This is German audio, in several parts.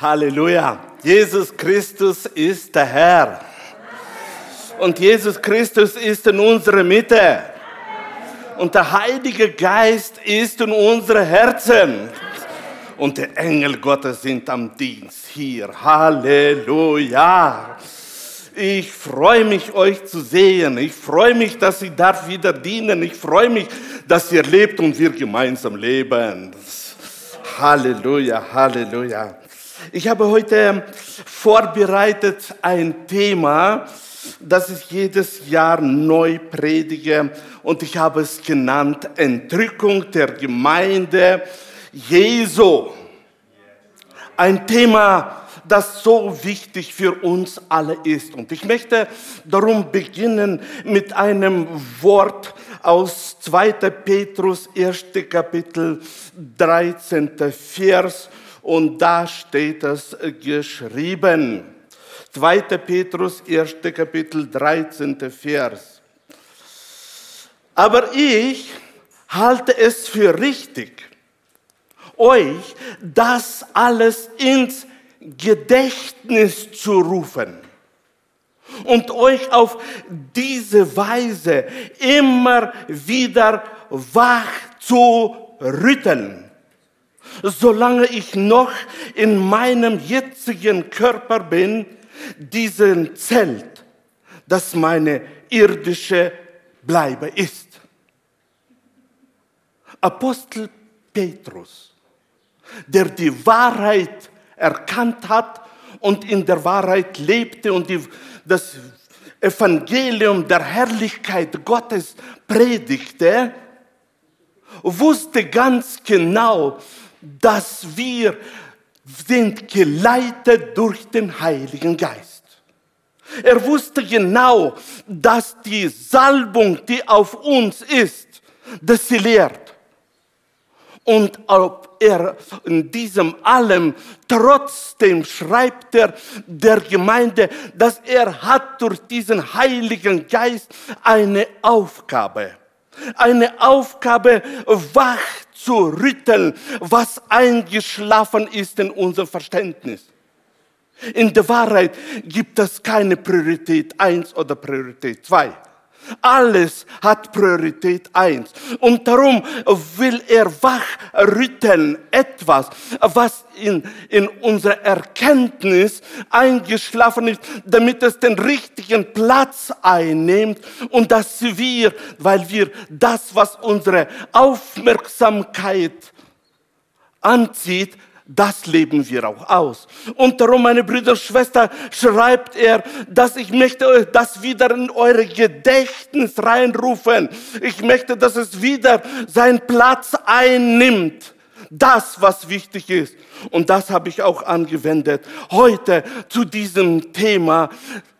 Halleluja. Jesus Christus ist der Herr. Und Jesus Christus ist in unserer Mitte. Und der Heilige Geist ist in unseren Herzen. Und die Engel Gottes sind am Dienst hier. Halleluja. Ich freue mich, euch zu sehen. Ich freue mich, dass ich darf wieder dienen. Ich freue mich, dass ihr lebt und wir gemeinsam leben. Halleluja, Halleluja. Ich habe heute vorbereitet ein Thema, das ich jedes Jahr neu predige und ich habe es genannt Entrückung der Gemeinde Jesu. Ein Thema, das so wichtig für uns alle ist. Und ich möchte darum beginnen mit einem Wort aus 2. Petrus 1. Kapitel 13. Vers und da steht es geschrieben. 2. Petrus, 1. Kapitel, 13. Vers. Aber ich halte es für richtig, euch das alles ins Gedächtnis zu rufen und euch auf diese Weise immer wieder wach zu rütteln solange ich noch in meinem jetzigen Körper bin, diesen Zelt, das meine irdische Bleibe ist. Apostel Petrus, der die Wahrheit erkannt hat und in der Wahrheit lebte und die, das Evangelium der Herrlichkeit Gottes predigte, wusste ganz genau, dass wir sind geleitet durch den Heiligen Geist. Er wusste genau, dass die Salbung, die auf uns ist, dass sie lehrt. Und ob er in diesem allem trotzdem schreibt er der Gemeinde, dass er hat durch diesen Heiligen Geist eine Aufgabe. Eine Aufgabe, wach zu rütteln, was eingeschlafen ist in unser Verständnis. In der Wahrheit gibt es keine Priorität eins oder Priorität zwei. Alles hat Priorität eins. Und darum will er wachrütteln etwas, was in, in unserer Erkenntnis eingeschlafen ist, damit es den richtigen Platz einnimmt und dass wir, weil wir das, was unsere Aufmerksamkeit anzieht, das leben wir auch aus. Und darum, meine Brüder und Schwestern, schreibt er, dass ich möchte euch das wieder in eure Gedächtnis reinrufen. Ich möchte, dass es wieder seinen Platz einnimmt. Das, was wichtig ist. Und das habe ich auch angewendet. Heute zu diesem Thema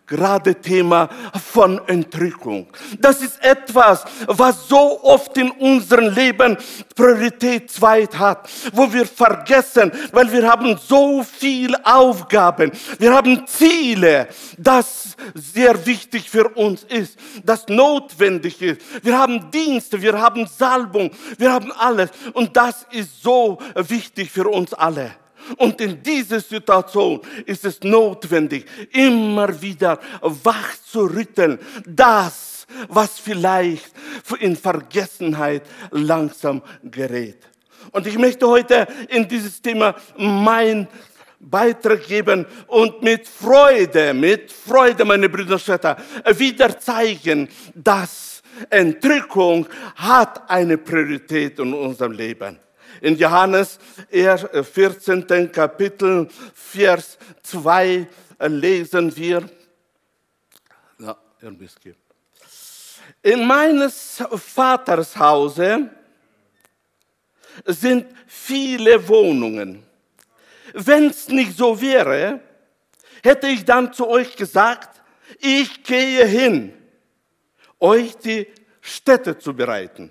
gerade Thema von Entrückung. Das ist etwas, was so oft in unserem Leben Priorität zweit hat, wo wir vergessen, weil wir haben so viel Aufgaben, wir haben Ziele, das sehr wichtig für uns ist, das notwendig ist. Wir haben Dienste, wir haben Salbung, wir haben alles und das ist so wichtig für uns alle. Und in dieser Situation ist es notwendig, immer wieder wach zu rütteln. Das, was vielleicht in Vergessenheit langsam gerät. Und ich möchte heute in dieses Thema mein Beitrag geben und mit Freude, mit Freude, meine Brüder und Schwestern, wieder zeigen, dass Entrückung hat eine Priorität in unserem Leben. In Johannes 14. Äh, Kapitel, Vers 2 äh, lesen wir, in meines Vaters Hause sind viele Wohnungen. Wenn es nicht so wäre, hätte ich dann zu euch gesagt, ich gehe hin, euch die Städte zu bereiten.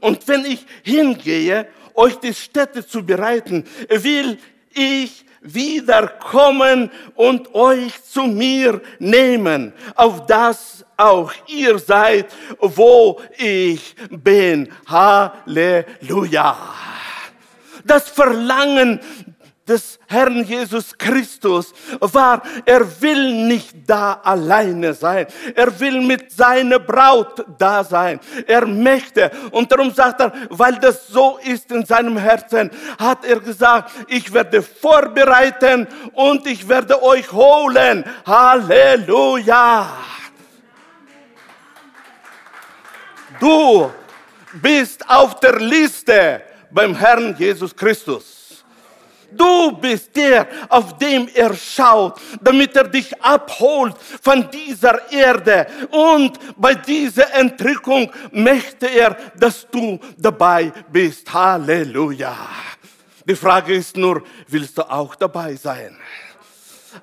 Und wenn ich hingehe euch die Städte zu bereiten, will ich wiederkommen und euch zu mir nehmen, auf das auch ihr seid, wo ich bin. Halleluja. Das Verlangen des Herrn Jesus Christus war, er will nicht da alleine sein. Er will mit seiner Braut da sein. Er möchte. Und darum sagt er, weil das so ist in seinem Herzen, hat er gesagt, ich werde vorbereiten und ich werde euch holen. Halleluja. Du bist auf der Liste beim Herrn Jesus Christus. Du bist der, auf dem er schaut, damit er dich abholt von dieser Erde. Und bei dieser Entrückung möchte er, dass du dabei bist. Halleluja. Die Frage ist nur, willst du auch dabei sein?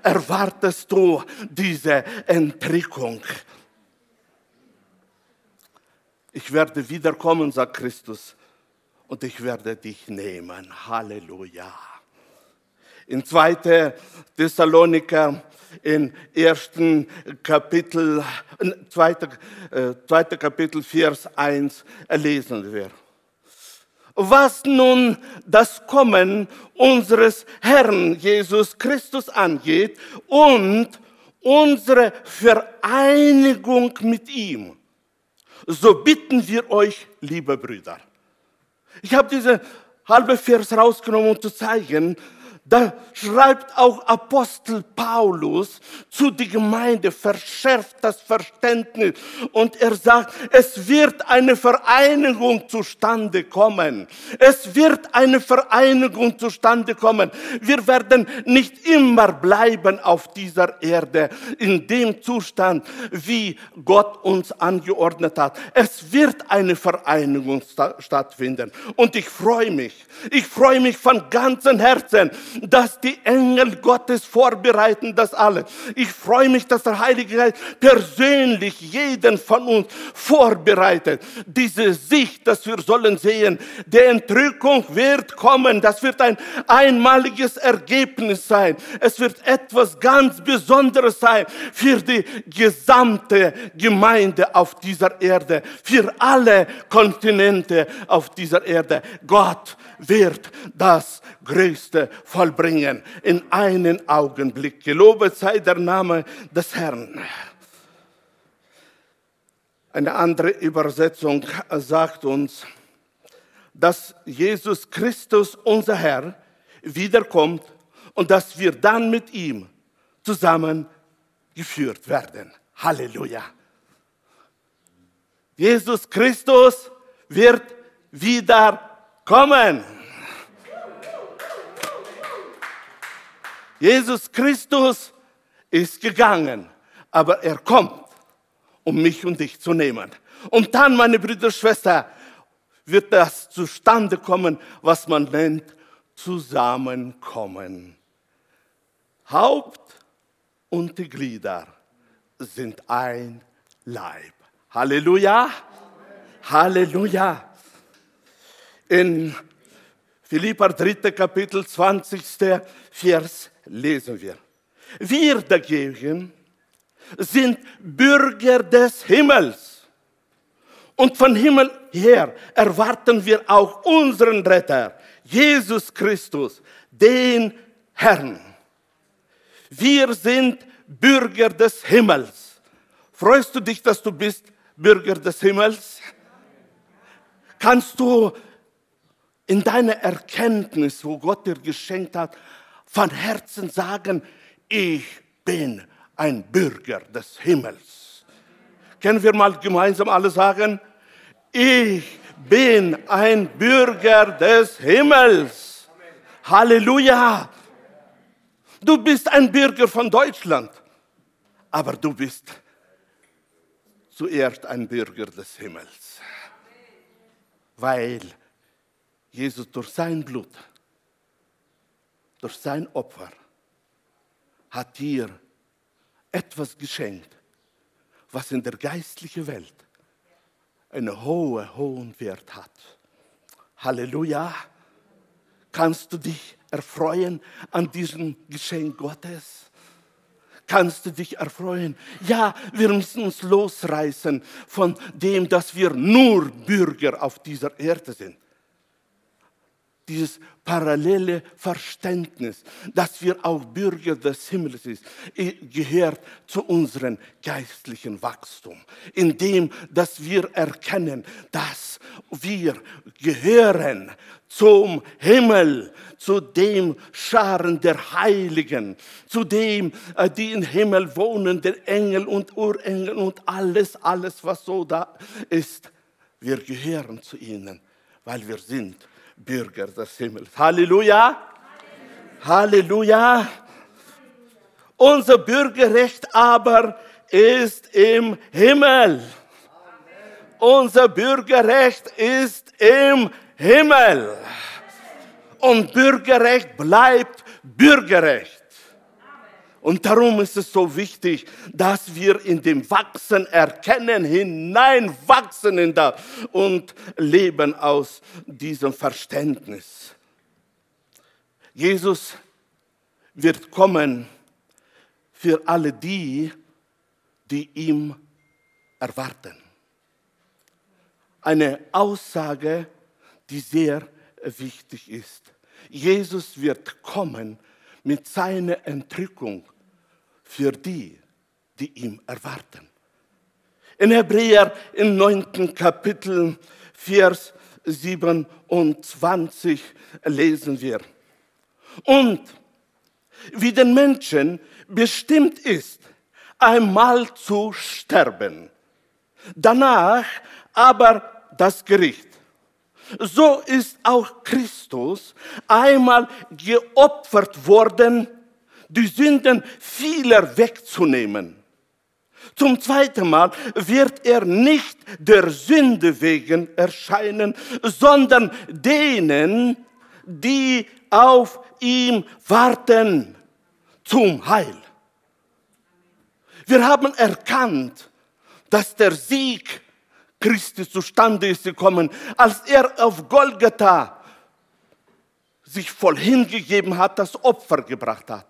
Erwartest du diese Entrückung? Ich werde wiederkommen, sagt Christus, und ich werde dich nehmen. Halleluja. In 2. Thessaloniker, in 1. Kapitel, 2. Äh, Kapitel, Vers 1 lesen wir. Was nun das Kommen unseres Herrn Jesus Christus angeht und unsere Vereinigung mit ihm, so bitten wir euch, liebe Brüder. Ich habe diese halbe Vers rausgenommen, um zu zeigen, da schreibt auch Apostel Paulus zu der Gemeinde, verschärft das Verständnis und er sagt, es wird eine Vereinigung zustande kommen. Es wird eine Vereinigung zustande kommen. Wir werden nicht immer bleiben auf dieser Erde in dem Zustand, wie Gott uns angeordnet hat. Es wird eine Vereinigung stattfinden und ich freue mich. Ich freue mich von ganzem Herzen, dass die Engel Gottes vorbereiten das alles. Ich freue mich, dass der Heilige Geist persönlich jeden von uns vorbereitet. Diese Sicht, dass wir sollen sehen, die Entrückung wird kommen. Das wird ein einmaliges Ergebnis sein. Es wird etwas ganz Besonderes sein für die gesamte Gemeinde auf dieser Erde, für alle Kontinente auf dieser Erde. Gott wird das Größte vollbringen in einen Augenblick. Gelobet sei der Name des Herrn. Eine andere Übersetzung sagt uns, dass Jesus Christus, unser Herr, wiederkommt und dass wir dann mit ihm zusammengeführt werden. Halleluja. Jesus Christus wird wiederkommen. Jesus Christus ist gegangen, aber er kommt, um mich und dich zu nehmen. Und dann, meine Brüder und Schwestern, wird das zustande kommen, was man nennt Zusammenkommen. Haupt und die Glieder sind ein Leib. Halleluja. Halleluja. In Philippa 3. Kapitel 20. Vers lesen wir. Wir dagegen sind Bürger des Himmels. Und von Himmel her erwarten wir auch unseren Retter, Jesus Christus, den Herrn. Wir sind Bürger des Himmels. Freust du dich, dass du bist Bürger des Himmels? Kannst du in deiner Erkenntnis, wo Gott dir geschenkt hat, von Herzen sagen, ich bin ein Bürger des Himmels. Können wir mal gemeinsam alle sagen, ich bin ein Bürger des Himmels. Halleluja. Du bist ein Bürger von Deutschland, aber du bist zuerst ein Bürger des Himmels, weil Jesus durch sein Blut durch sein Opfer hat dir etwas geschenkt, was in der geistlichen Welt einen hohen, hohen Wert hat. Halleluja. Kannst du dich erfreuen an diesem Geschenk Gottes? Kannst du dich erfreuen? Ja, wir müssen uns losreißen von dem, dass wir nur Bürger auf dieser Erde sind. Dieses parallele Verständnis, dass wir auch Bürger des Himmels sind, gehört zu unserem geistlichen Wachstum, indem dass wir erkennen, dass wir gehören zum Himmel, zu dem Scharen der Heiligen, zu dem, äh, die im Himmel wohnen, der Engel und Urengel und alles, alles, was so da ist. Wir gehören zu ihnen, weil wir sind Bürger des Himmels. Halleluja! Halleluja! Unser Bürgerrecht aber ist im Himmel. Unser Bürgerrecht ist im Himmel. Und Bürgerrecht bleibt Bürgerrecht. Und darum ist es so wichtig, dass wir in dem Wachsen erkennen, hineinwachsen in das und leben aus diesem Verständnis. Jesus wird kommen für alle die, die ihm erwarten. Eine Aussage, die sehr wichtig ist. Jesus wird kommen mit seiner Entrückung für die, die ihm erwarten. In Hebräer im neunten Kapitel, Vers 27 lesen wir. Und wie den Menschen bestimmt ist, einmal zu sterben, danach aber das Gericht. So ist auch Christus einmal geopfert worden die Sünden vieler wegzunehmen. Zum zweiten Mal wird er nicht der Sünde wegen erscheinen, sondern denen, die auf ihm warten, zum Heil. Wir haben erkannt, dass der Sieg Christi zustande ist gekommen, als er auf Golgatha sich voll hingegeben hat, das Opfer gebracht hat.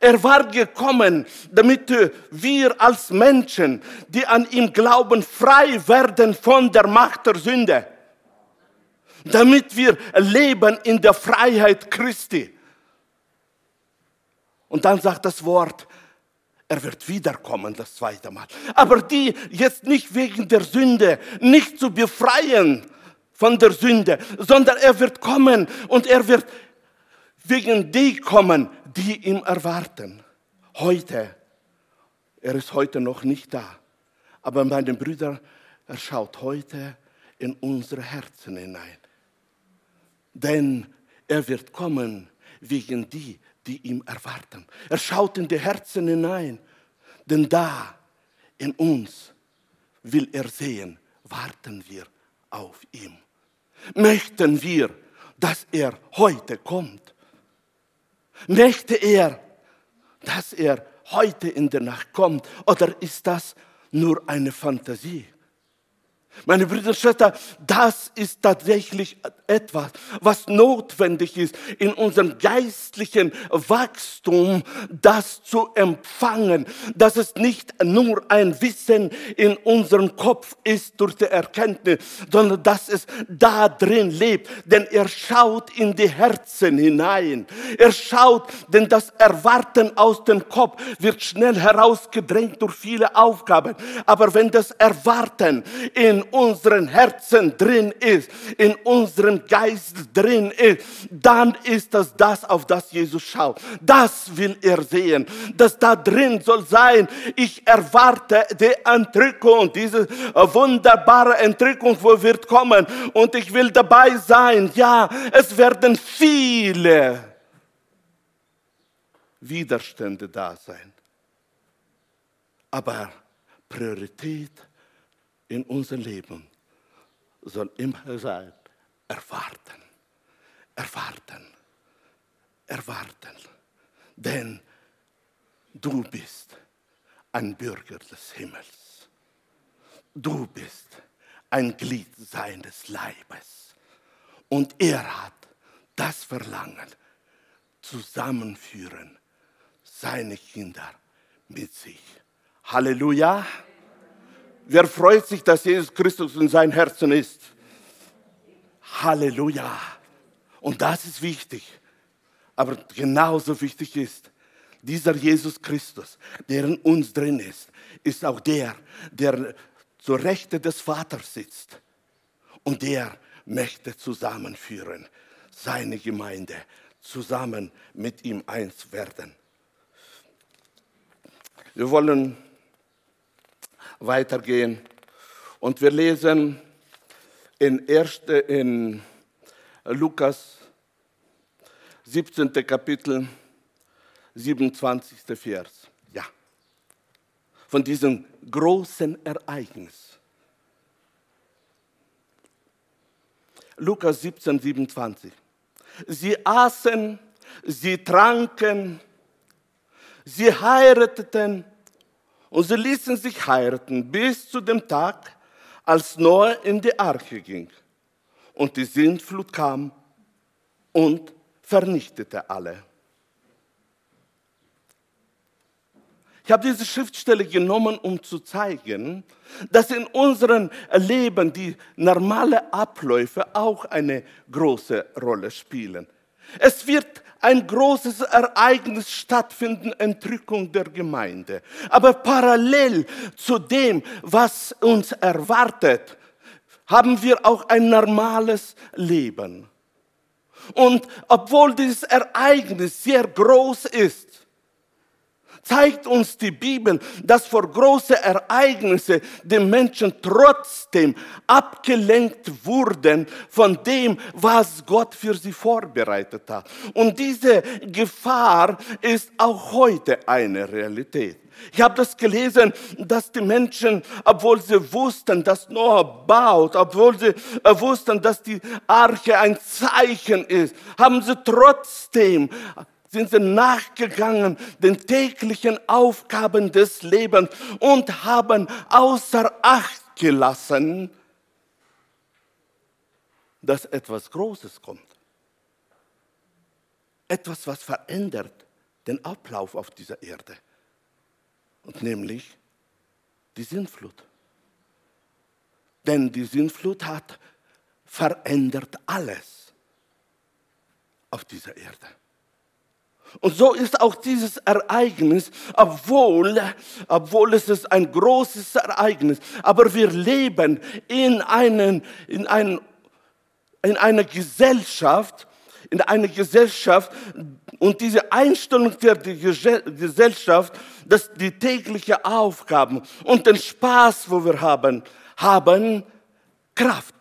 Er war gekommen, damit wir als Menschen, die an ihm glauben, frei werden von der Macht der Sünde. Damit wir leben in der Freiheit Christi. Und dann sagt das Wort, er wird wiederkommen das zweite Mal. Aber die jetzt nicht wegen der Sünde, nicht zu befreien von der Sünde, sondern er wird kommen und er wird wegen die kommen, die ihm erwarten. Heute, er ist heute noch nicht da, aber meine Brüder, er schaut heute in unsere Herzen hinein. Denn er wird kommen wegen die, die ihm erwarten. Er schaut in die Herzen hinein, denn da in uns will er sehen, warten wir auf ihn. Möchten wir, dass er heute kommt. Möchte er, dass er heute in der Nacht kommt oder ist das nur eine Fantasie? Meine Brüder und Schwestern, das ist tatsächlich etwas, was notwendig ist in unserem geistlichen Wachstum, das zu empfangen, dass es nicht nur ein Wissen in unserem Kopf ist durch die Erkenntnis, sondern dass es da drin lebt. Denn er schaut in die Herzen hinein. Er schaut, denn das Erwarten aus dem Kopf wird schnell herausgedrängt durch viele Aufgaben. Aber wenn das Erwarten in unseren Herzen drin ist, in unserem Geist drin ist, dann ist das das, auf das Jesus schaut. Das will er sehen, dass da drin soll sein. Ich erwarte die Entrückung, diese wunderbare Entrückung, wo wird kommen und ich will dabei sein. Ja, es werden viele Widerstände da sein. Aber Priorität in unser Leben soll immer sein, erwarten, erwarten, erwarten. Denn du bist ein Bürger des Himmels. Du bist ein Glied seines Leibes. Und er hat das Verlangen, zusammenführen seine Kinder mit sich. Halleluja. Wer freut sich, dass Jesus Christus in sein Herzen ist? Halleluja. Und das ist wichtig. Aber genauso wichtig ist, dieser Jesus Christus, der in uns drin ist, ist auch der, der zur Rechte des Vaters sitzt. Und der möchte zusammenführen, seine Gemeinde, zusammen mit ihm eins werden. Wir wollen weitergehen und wir lesen in, erste, in Lukas 17. Kapitel 27. Vers. Ja. Von diesem großen Ereignis. Lukas 17, 27. Sie aßen, sie tranken, sie heirateten und sie ließen sich heiraten bis zu dem Tag, als Noah in die Arche ging. Und die Sintflut kam und vernichtete alle. Ich habe diese Schriftstelle genommen, um zu zeigen, dass in unserem Leben die normalen Abläufe auch eine große Rolle spielen. Es wird ein großes Ereignis stattfinden, Entrückung der Gemeinde. Aber parallel zu dem, was uns erwartet, haben wir auch ein normales Leben. Und obwohl dieses Ereignis sehr groß ist, zeigt uns die Bibel, dass vor große Ereignisse die Menschen trotzdem abgelenkt wurden von dem, was Gott für sie vorbereitet hat. Und diese Gefahr ist auch heute eine Realität. Ich habe das gelesen, dass die Menschen, obwohl sie wussten, dass Noah baut, obwohl sie wussten, dass die Arche ein Zeichen ist, haben sie trotzdem sind sie nachgegangen den täglichen Aufgaben des Lebens und haben außer Acht gelassen, dass etwas Großes kommt. Etwas, was verändert den Ablauf auf dieser Erde. Und nämlich die Sintflut. Denn die Sintflut hat verändert alles auf dieser Erde. Und so ist auch dieses Ereignis, obwohl, obwohl es ist ein großes Ereignis, aber wir leben in, einen, in, einen, in einer Gesellschaft, in einer Gesellschaft und diese Einstellung der Gesellschaft, dass die täglichen Aufgaben und den Spaß, wo wir haben, haben Kraft.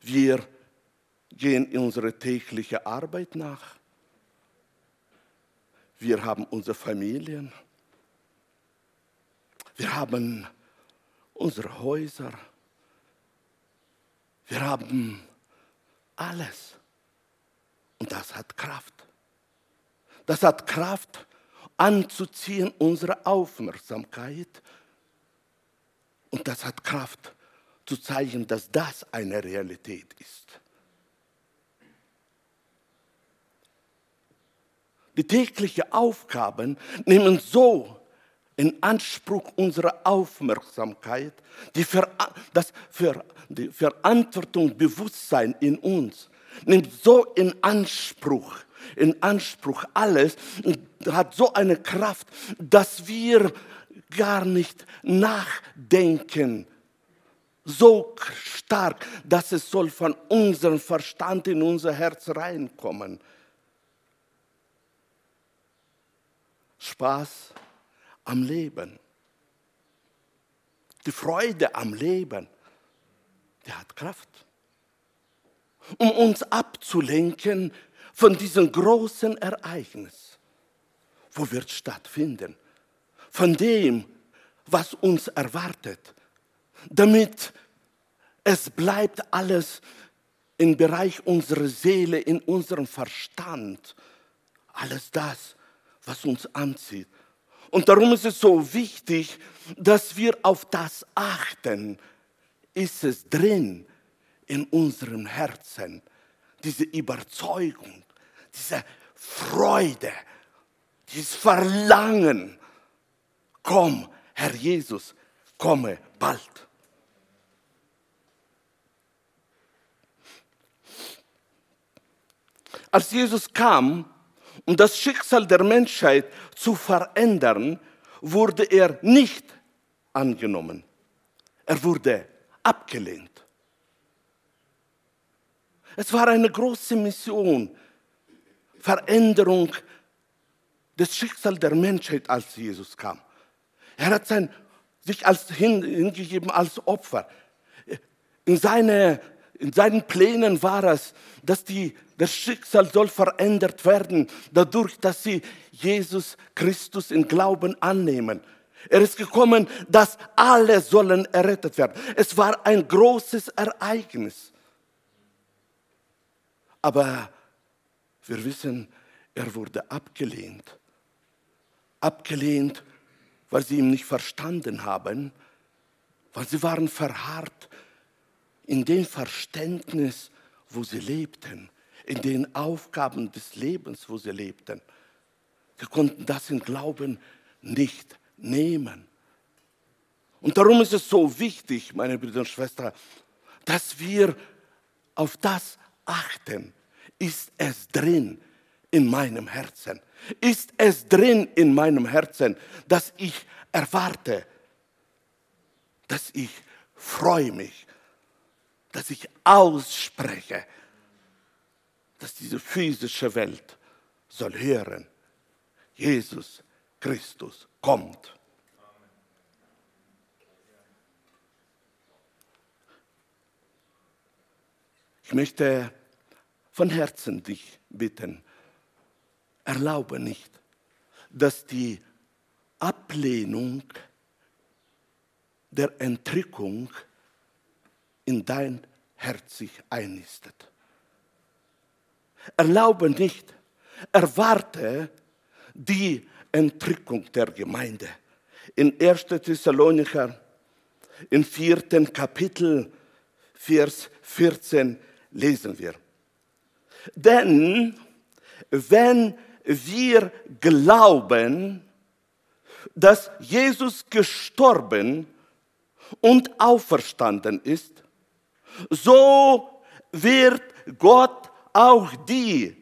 Wir gehen in unsere tägliche Arbeit nach. Wir haben unsere Familien. Wir haben unsere Häuser. Wir haben alles. Und das hat Kraft. Das hat Kraft anzuziehen unsere Aufmerksamkeit. Und das hat Kraft zu zeigen, dass das eine Realität ist. Die täglichen Aufgaben nehmen so in Anspruch unsere Aufmerksamkeit, die Ver das Ver die Verantwortung, Bewusstsein in uns nimmt so in Anspruch, in Anspruch alles hat so eine Kraft, dass wir gar nicht nachdenken. So stark, dass es soll von unserem Verstand in unser Herz reinkommen. Spaß am Leben. Die Freude am Leben, die hat Kraft. Um uns abzulenken von diesem großen Ereignis, wo wird stattfinden, von dem, was uns erwartet, damit es bleibt alles im Bereich unserer Seele, in unserem Verstand, alles das, was uns anzieht. Und darum ist es so wichtig, dass wir auf das achten. Ist es drin in unserem Herzen, diese Überzeugung, diese Freude, dieses Verlangen. Komm, Herr Jesus, komme bald. Als Jesus kam, um das Schicksal der Menschheit zu verändern, wurde er nicht angenommen. Er wurde abgelehnt. Es war eine große Mission, Veränderung des Schicksals der Menschheit, als Jesus kam. Er hat sein, sich als hingegeben als Opfer. In, seine, in seinen Plänen war es, dass die, das Schicksal soll verändert werden, dadurch, dass sie Jesus Christus in Glauben annehmen. Er ist gekommen, dass alle sollen errettet werden. Es war ein großes Ereignis. Aber wir wissen, er wurde abgelehnt. Abgelehnt, weil sie ihn nicht verstanden haben, weil sie waren verharrt in dem Verständnis, wo sie lebten, in den Aufgaben des Lebens, wo sie lebten. Sie konnten das im Glauben nicht nehmen. Und darum ist es so wichtig, meine Brüder und Schwestern, dass wir auf das achten. Ist es drin in meinem Herzen? Ist es drin in meinem Herzen, dass ich erwarte, dass ich freue mich, dass ich ausspreche, dass diese physische Welt soll hören, Jesus Christus kommt. Ich möchte von Herzen dich bitten, erlaube nicht, dass die Ablehnung der Entrückung in dein Herz sich einnistet. Erlaube nicht, erwarte die Entrückung der Gemeinde. In 1. Thessalonicher, im vierten Kapitel, Vers 14 lesen wir. Denn wenn wir glauben, dass Jesus gestorben und auferstanden ist, so wird Gott auch die,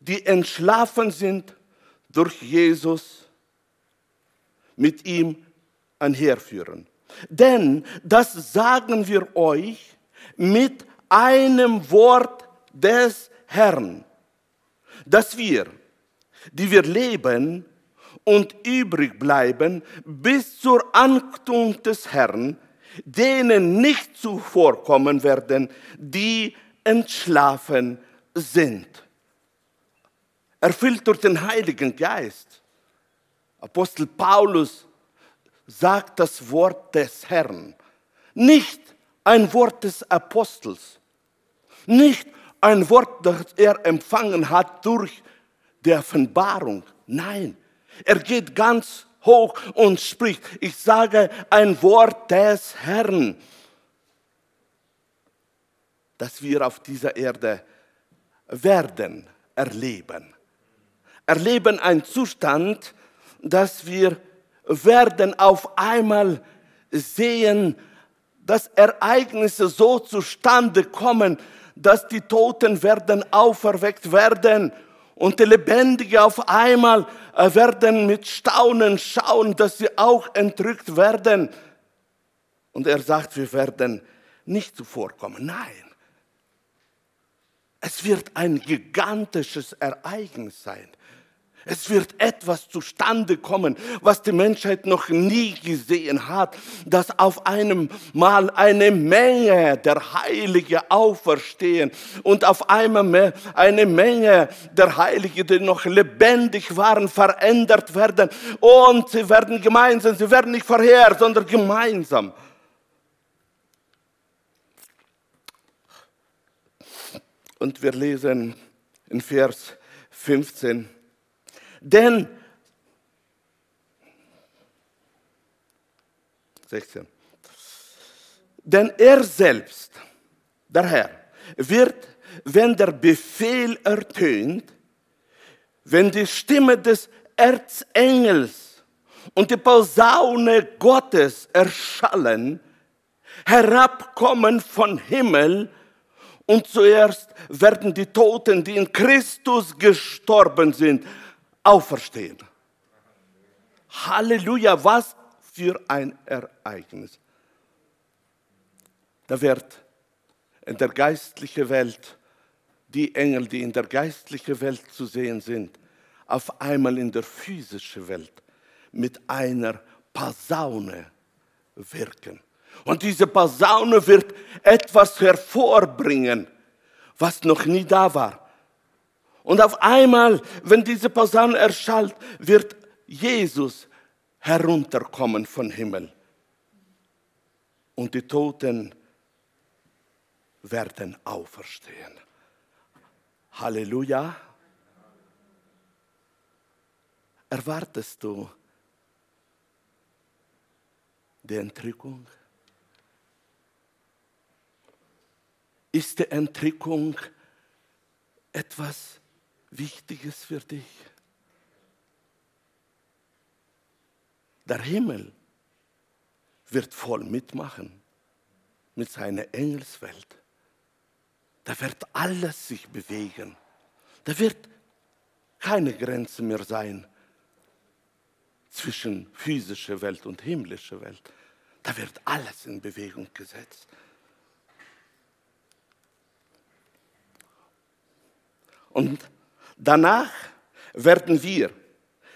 die entschlafen sind, durch Jesus mit ihm einherführen. Denn das sagen wir euch mit einem Wort des Herrn, dass wir, die wir leben und übrig bleiben bis zur Ankunft des Herrn, denen nicht zuvorkommen werden, die entschlafen sind erfüllt durch den Heiligen Geist. Apostel Paulus sagt das Wort des Herrn, nicht ein Wort des Apostels, nicht ein Wort, das er empfangen hat durch die Offenbarung. Nein, er geht ganz hoch und spricht, ich sage ein Wort des Herrn, das wir auf dieser Erde werden erleben. Erleben einen Zustand, dass wir werden auf einmal sehen, dass Ereignisse so zustande kommen, dass die Toten werden auferweckt werden und die Lebendigen auf einmal werden mit Staunen schauen, dass sie auch entrückt werden. Und er sagt, wir werden nicht zuvorkommen. Nein. Es wird ein gigantisches Ereignis sein. Es wird etwas zustande kommen, was die Menschheit noch nie gesehen hat, dass auf einem Mal eine Menge der Heiligen auferstehen und auf einmal eine Menge der Heiligen, die noch lebendig waren, verändert werden und sie werden gemeinsam, sie werden nicht vorher, sondern gemeinsam. Und wir lesen in Vers 15, denn 16. Denn er selbst, der Herr, wird, wenn der Befehl ertönt, wenn die Stimme des Erzengels und die Posaune Gottes erschallen, herabkommen von Himmel Und zuerst werden die Toten, die in Christus gestorben sind, auferstehen. Halleluja, was für ein Ereignis. Da wird in der geistlichen Welt die Engel, die in der geistlichen Welt zu sehen sind, auf einmal in der physischen Welt mit einer Posaune wirken. Und diese Posaune wird etwas hervorbringen, was noch nie da war. Und auf einmal, wenn diese Posaune erschallt, wird Jesus herunterkommen vom Himmel. Und die Toten werden auferstehen. Halleluja. Erwartest du die Entrückung? Ist die Entrückung etwas Wichtiges für dich? Der Himmel wird voll mitmachen mit seiner Engelswelt. Da wird alles sich bewegen. Da wird keine Grenze mehr sein zwischen physischer Welt und himmlischer Welt. Da wird alles in Bewegung gesetzt. Und danach werden wir,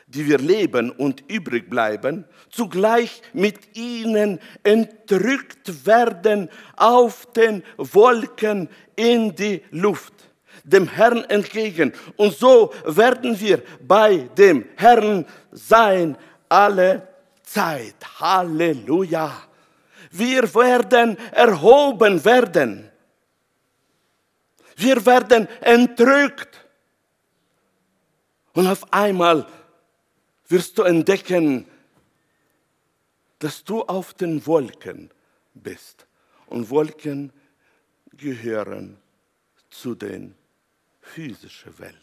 die wir leben und übrig bleiben, zugleich mit ihnen entrückt werden auf den Wolken in die Luft, dem Herrn entgegen. Und so werden wir bei dem Herrn sein alle Zeit. Halleluja. Wir werden erhoben werden. Wir werden entrückt. Und auf einmal wirst du entdecken, dass du auf den Wolken bist. Und Wolken gehören zu den physischen Welt.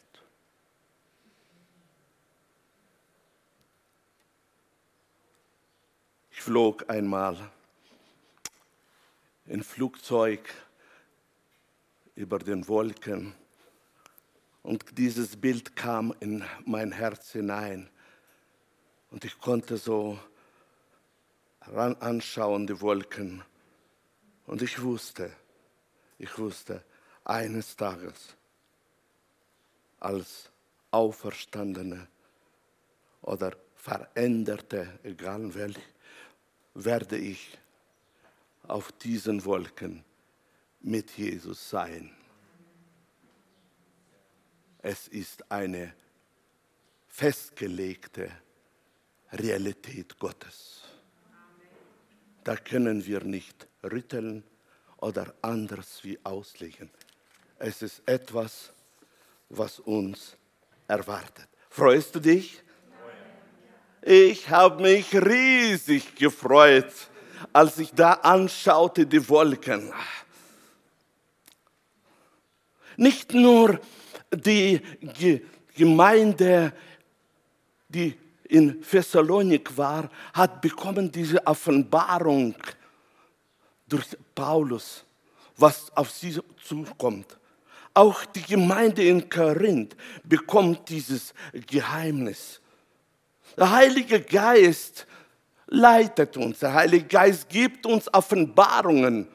Ich flog einmal in Flugzeug über den Wolken. Und dieses Bild kam in mein Herz hinein. Und ich konnte so ran anschauen, die Wolken. Und ich wusste, ich wusste, eines Tages als Auferstandene oder Veränderte, egal welch, werde ich auf diesen Wolken mit Jesus sein. Es ist eine festgelegte Realität Gottes. Da können wir nicht rütteln oder anders wie auslegen. Es ist etwas, was uns erwartet. Freust du dich? Ich habe mich riesig gefreut, als ich da anschaute die Wolken. Nicht nur die Gemeinde, die in Thessalonik war, hat bekommen diese Offenbarung durch Paulus, was auf sie zukommt. Auch die Gemeinde in Korinth bekommt dieses Geheimnis. Der Heilige Geist leitet uns. Der Heilige Geist gibt uns Offenbarungen.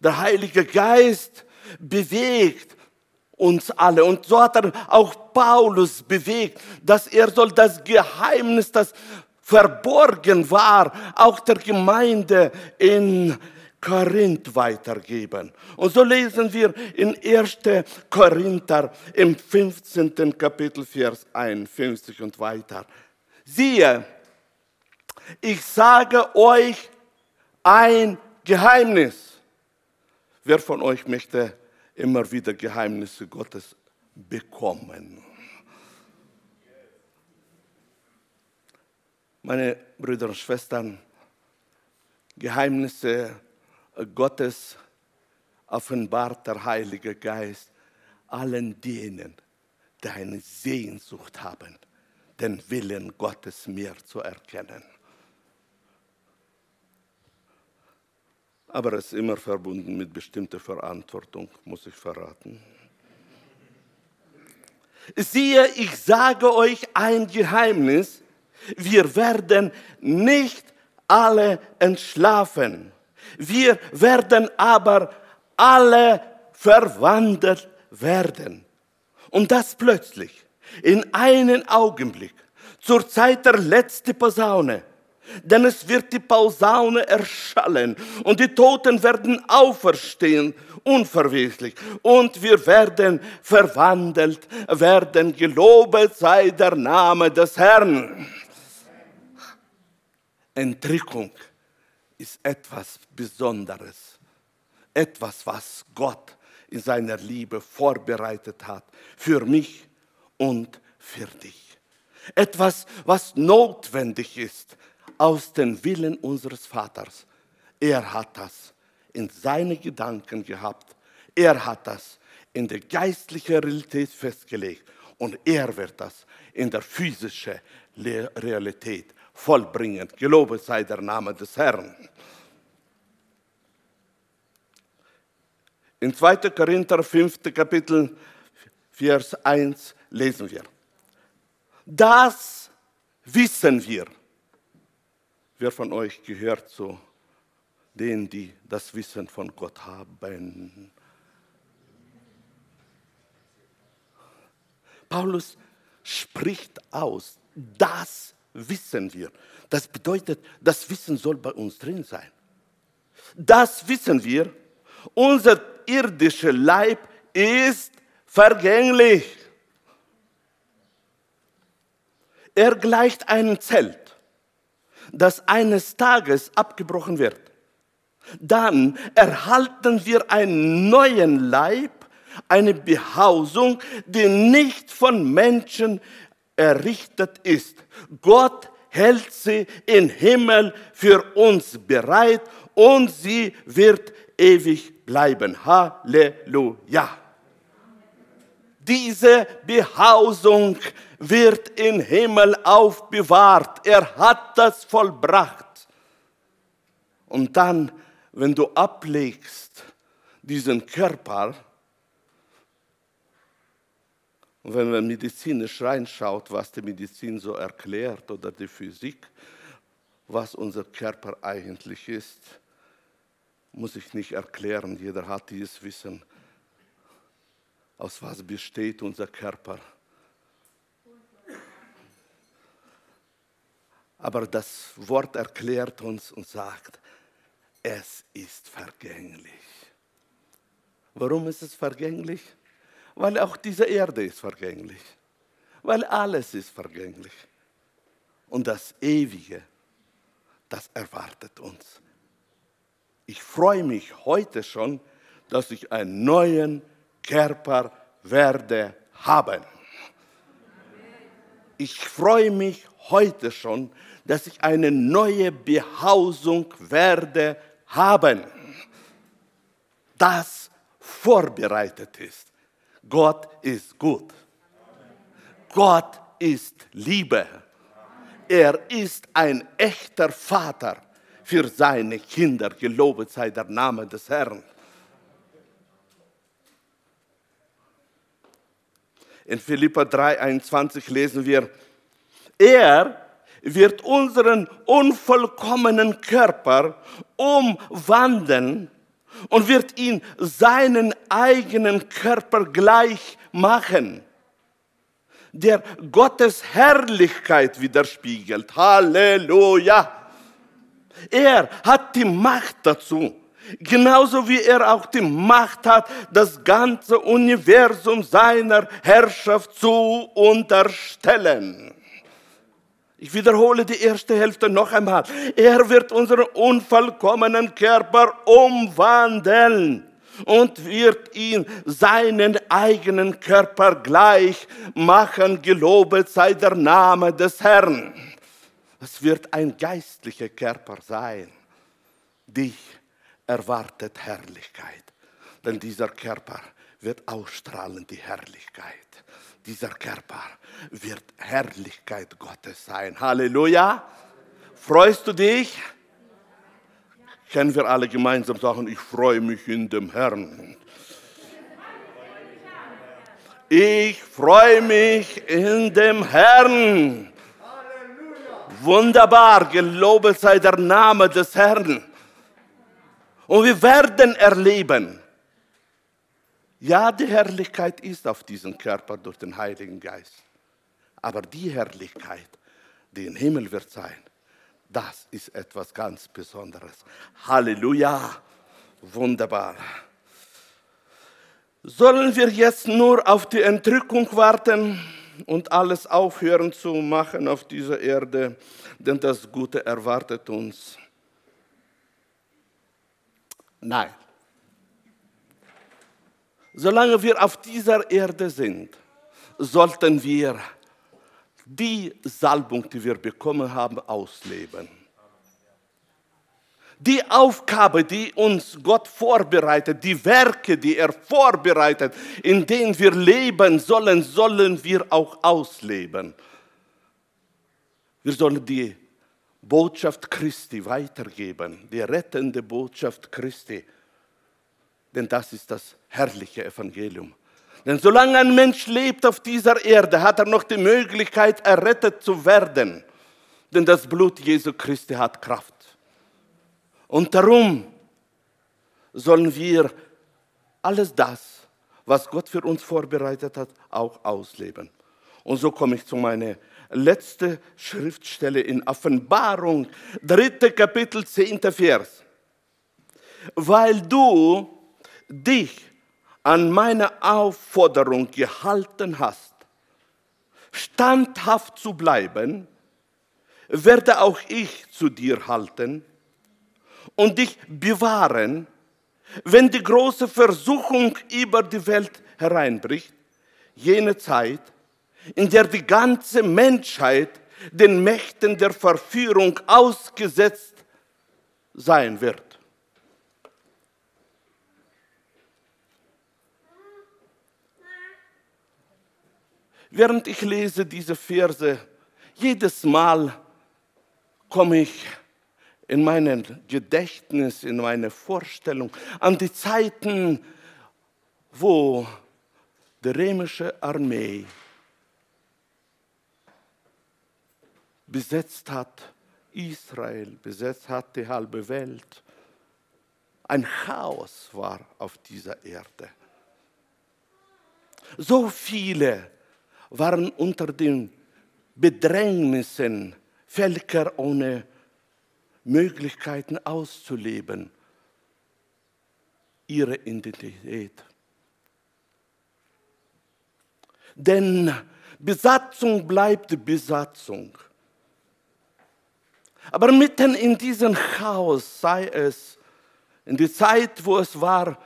Der Heilige Geist bewegt uns alle. Und so hat er auch Paulus bewegt, dass er soll das Geheimnis, das verborgen war, auch der Gemeinde in Korinth weitergeben. Und so lesen wir in 1. Korinther im 15. Kapitel, Vers 51 und weiter. Siehe, ich sage euch ein Geheimnis. Wer von euch möchte immer wieder Geheimnisse Gottes bekommen? Meine Brüder und Schwestern, Geheimnisse Gottes offenbart der Heilige Geist allen denen, die eine Sehnsucht haben, den Willen Gottes mehr zu erkennen. Aber es ist immer verbunden mit bestimmter Verantwortung, muss ich verraten. Siehe, ich sage euch ein Geheimnis, wir werden nicht alle entschlafen. Wir werden aber alle verwandelt werden. Und das plötzlich, in einen Augenblick, zur Zeit der letzten Posaune. Denn es wird die Posaune erschallen und die Toten werden auferstehen, unverweslich. Und wir werden verwandelt werden. Gelobet sei der Name des Herrn. Entrückung ist etwas Besonderes. Etwas, was Gott in seiner Liebe vorbereitet hat für mich und für dich. Etwas, was notwendig ist aus dem Willen unseres Vaters. Er hat das in seine Gedanken gehabt. Er hat das in der geistlichen Realität festgelegt und er wird das in der physischen Realität vollbringen. Gelobet sei der Name des Herrn. In 2. Korinther 5. Kapitel, Vers 1 lesen wir. Das wissen wir. Wer von euch gehört zu denen, die das Wissen von Gott haben? Paulus spricht aus, das wissen wir. Das bedeutet, das Wissen soll bei uns drin sein. Das wissen wir. Unser irdischer Leib ist vergänglich. Er gleicht einem Zelt, das eines Tages abgebrochen wird. Dann erhalten wir einen neuen Leib, eine Behausung, die nicht von Menschen errichtet ist. Gott hält sie im Himmel für uns bereit und sie wird ewig bleiben. Halleluja. Diese Behausung wird im Himmel aufbewahrt. Er hat das vollbracht. Und dann, wenn du ablegst diesen Körper, und wenn man medizinisch reinschaut, was die Medizin so erklärt oder die Physik, was unser Körper eigentlich ist, muss ich nicht erklären. Jeder hat dieses Wissen, aus was besteht unser Körper. Aber das Wort erklärt uns und sagt, es ist vergänglich. Warum ist es vergänglich? weil auch diese Erde ist vergänglich, weil alles ist vergänglich. Und das Ewige, das erwartet uns. Ich freue mich heute schon, dass ich einen neuen Körper werde haben. Ich freue mich heute schon, dass ich eine neue Behausung werde haben, das vorbereitet ist. Gott ist gut. Gott ist Liebe. Er ist ein echter Vater für seine Kinder. Gelobet sei der Name des Herrn. In Philippa 3,21 lesen wir, er wird unseren unvollkommenen Körper umwandeln und wird ihn seinen eigenen Körper gleich machen, der Gottes Herrlichkeit widerspiegelt. Halleluja! Er hat die Macht dazu. Genauso wie er auch die Macht hat, das ganze Universum seiner Herrschaft zu unterstellen. Ich wiederhole die erste Hälfte noch einmal. Er wird unseren unvollkommenen Körper umwandeln und wird ihn seinen eigenen Körper gleich machen. Gelobet sei der Name des Herrn. Es wird ein geistlicher Körper sein. Dich erwartet Herrlichkeit, denn dieser Körper wird ausstrahlen die Herrlichkeit dieser Körper wird Herrlichkeit Gottes sein. Halleluja. Freust du dich? Können wir alle gemeinsam sagen, ich freue mich in dem Herrn. Ich freue mich in dem Herrn. Wunderbar, gelobet sei der Name des Herrn. Und wir werden erleben, ja, die Herrlichkeit ist auf diesem Körper durch den Heiligen Geist. Aber die Herrlichkeit, die im Himmel wird sein, das ist etwas ganz Besonderes. Halleluja, wunderbar. Sollen wir jetzt nur auf die Entrückung warten und alles aufhören zu machen auf dieser Erde, denn das Gute erwartet uns? Nein. Solange wir auf dieser Erde sind, sollten wir die Salbung, die wir bekommen haben, ausleben. Die Aufgabe, die uns Gott vorbereitet, die Werke, die er vorbereitet, in denen wir leben sollen, sollen wir auch ausleben. Wir sollen die Botschaft Christi weitergeben, die rettende Botschaft Christi. Denn das ist das herrliche Evangelium. Denn solange ein Mensch lebt auf dieser Erde, hat er noch die Möglichkeit, errettet zu werden. Denn das Blut Jesu Christi hat Kraft. Und darum sollen wir alles das, was Gott für uns vorbereitet hat, auch ausleben. Und so komme ich zu meiner letzten Schriftstelle in Offenbarung, dritte Kapitel, zehnter Vers. Weil du dich an meine Aufforderung gehalten hast, standhaft zu bleiben, werde auch ich zu dir halten und dich bewahren, wenn die große Versuchung über die Welt hereinbricht, jene Zeit, in der die ganze Menschheit den Mächten der Verführung ausgesetzt sein wird. Während ich lese diese Verse, jedes Mal komme ich in meinem Gedächtnis, in meine Vorstellung an die Zeiten, wo die römische Armee besetzt hat, Israel besetzt hat die halbe Welt. Ein Chaos war auf dieser Erde. So viele waren unter den Bedrängnissen Völker ohne Möglichkeiten auszuleben, ihre Identität. Denn Besatzung bleibt Besatzung. Aber mitten in diesem Chaos sei es, in der Zeit, wo es war,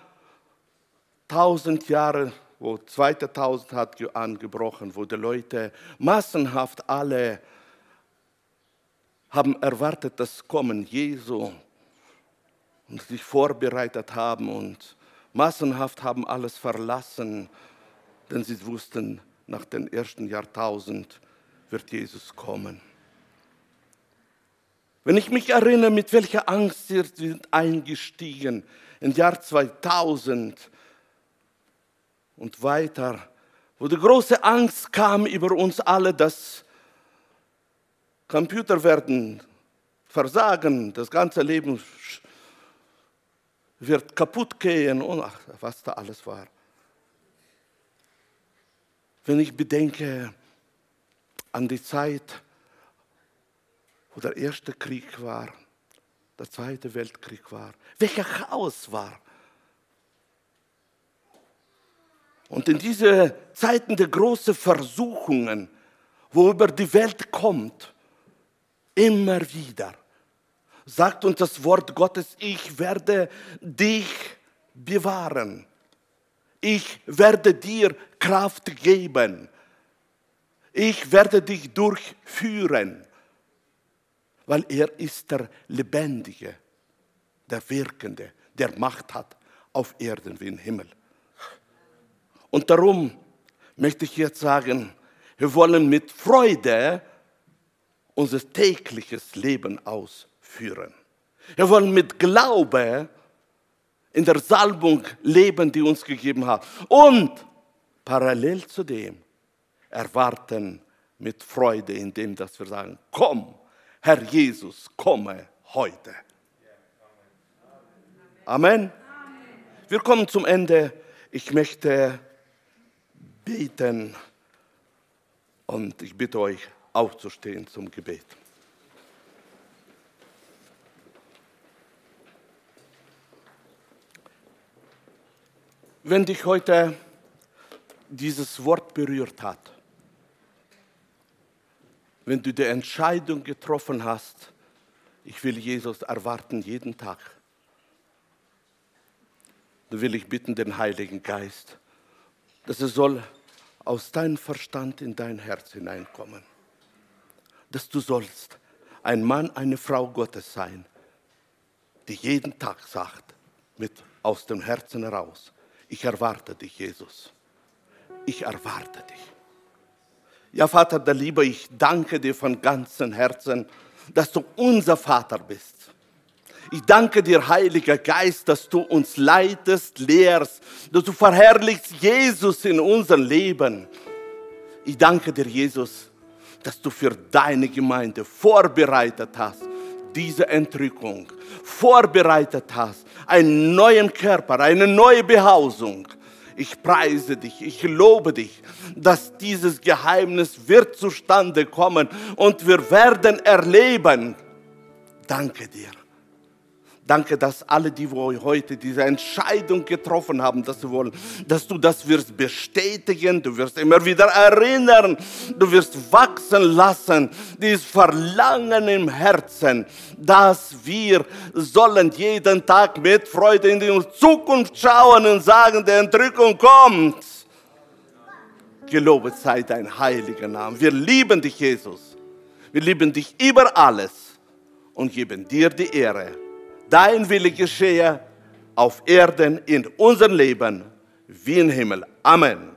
tausend Jahre wo zweite Tausend hat angebrochen, wo die Leute massenhaft alle haben erwartet, das Kommen Jesu und sich vorbereitet haben und massenhaft haben alles verlassen, denn sie wussten, nach dem ersten Jahrtausend wird Jesus kommen. Wenn ich mich erinnere, mit welcher Angst sie sind eingestiegen im Jahr 2000, und weiter, wo die große Angst kam über uns alle, dass Computer werden versagen, das ganze Leben wird kaputt gehen und ach, was da alles war. Wenn ich bedenke an die Zeit, wo der erste Krieg war, der zweite Weltkrieg war, welcher Chaos war. Und in diese Zeiten der großen Versuchungen, wo über die Welt kommt, immer wieder sagt uns das Wort Gottes, ich werde dich bewahren. Ich werde dir Kraft geben. Ich werde dich durchführen, weil er ist der Lebendige, der Wirkende, der Macht hat auf Erden wie im Himmel. Und darum möchte ich jetzt sagen, wir wollen mit Freude unser tägliches Leben ausführen. Wir wollen mit Glaube in der Salbung leben, die uns gegeben hat. Und parallel zu dem erwarten mit Freude, indem dass wir sagen, komm, Herr Jesus, komme heute. Amen. Wir kommen zum Ende. Ich möchte beten und ich bitte euch aufzustehen zum Gebet. Wenn dich heute dieses Wort berührt hat, wenn du die Entscheidung getroffen hast, ich will Jesus erwarten jeden Tag, dann will ich bitten den Heiligen Geist, dass er soll aus deinem Verstand in dein Herz hineinkommen. Dass du sollst ein Mann, eine Frau Gottes sein, die jeden Tag sagt, mit aus dem Herzen heraus, ich erwarte dich, Jesus. Ich erwarte dich. Ja, Vater der Liebe, ich danke dir von ganzem Herzen, dass du unser Vater bist. Ich danke dir, Heiliger Geist, dass du uns leitest, lehrst, dass du verherrlichst Jesus in unserem Leben. Ich danke dir, Jesus, dass du für deine Gemeinde vorbereitet hast, diese Entrückung, vorbereitet hast, einen neuen Körper, eine neue Behausung. Ich preise dich, ich lobe dich, dass dieses Geheimnis wird zustande kommen und wir werden erleben. Danke dir. Danke, dass alle, die heute diese Entscheidung getroffen haben, dass sie wollen, dass du das wirst bestätigen, du wirst immer wieder erinnern, du wirst wachsen lassen, dieses Verlangen im Herzen, dass wir sollen jeden Tag mit Freude in die Zukunft schauen und sagen, die Entrückung kommt. Gelobet sei dein heiliger Name. Wir lieben dich, Jesus. Wir lieben dich über alles und geben dir die Ehre dein Wille geschehe auf Erden in unserem Leben wie im Himmel. Amen.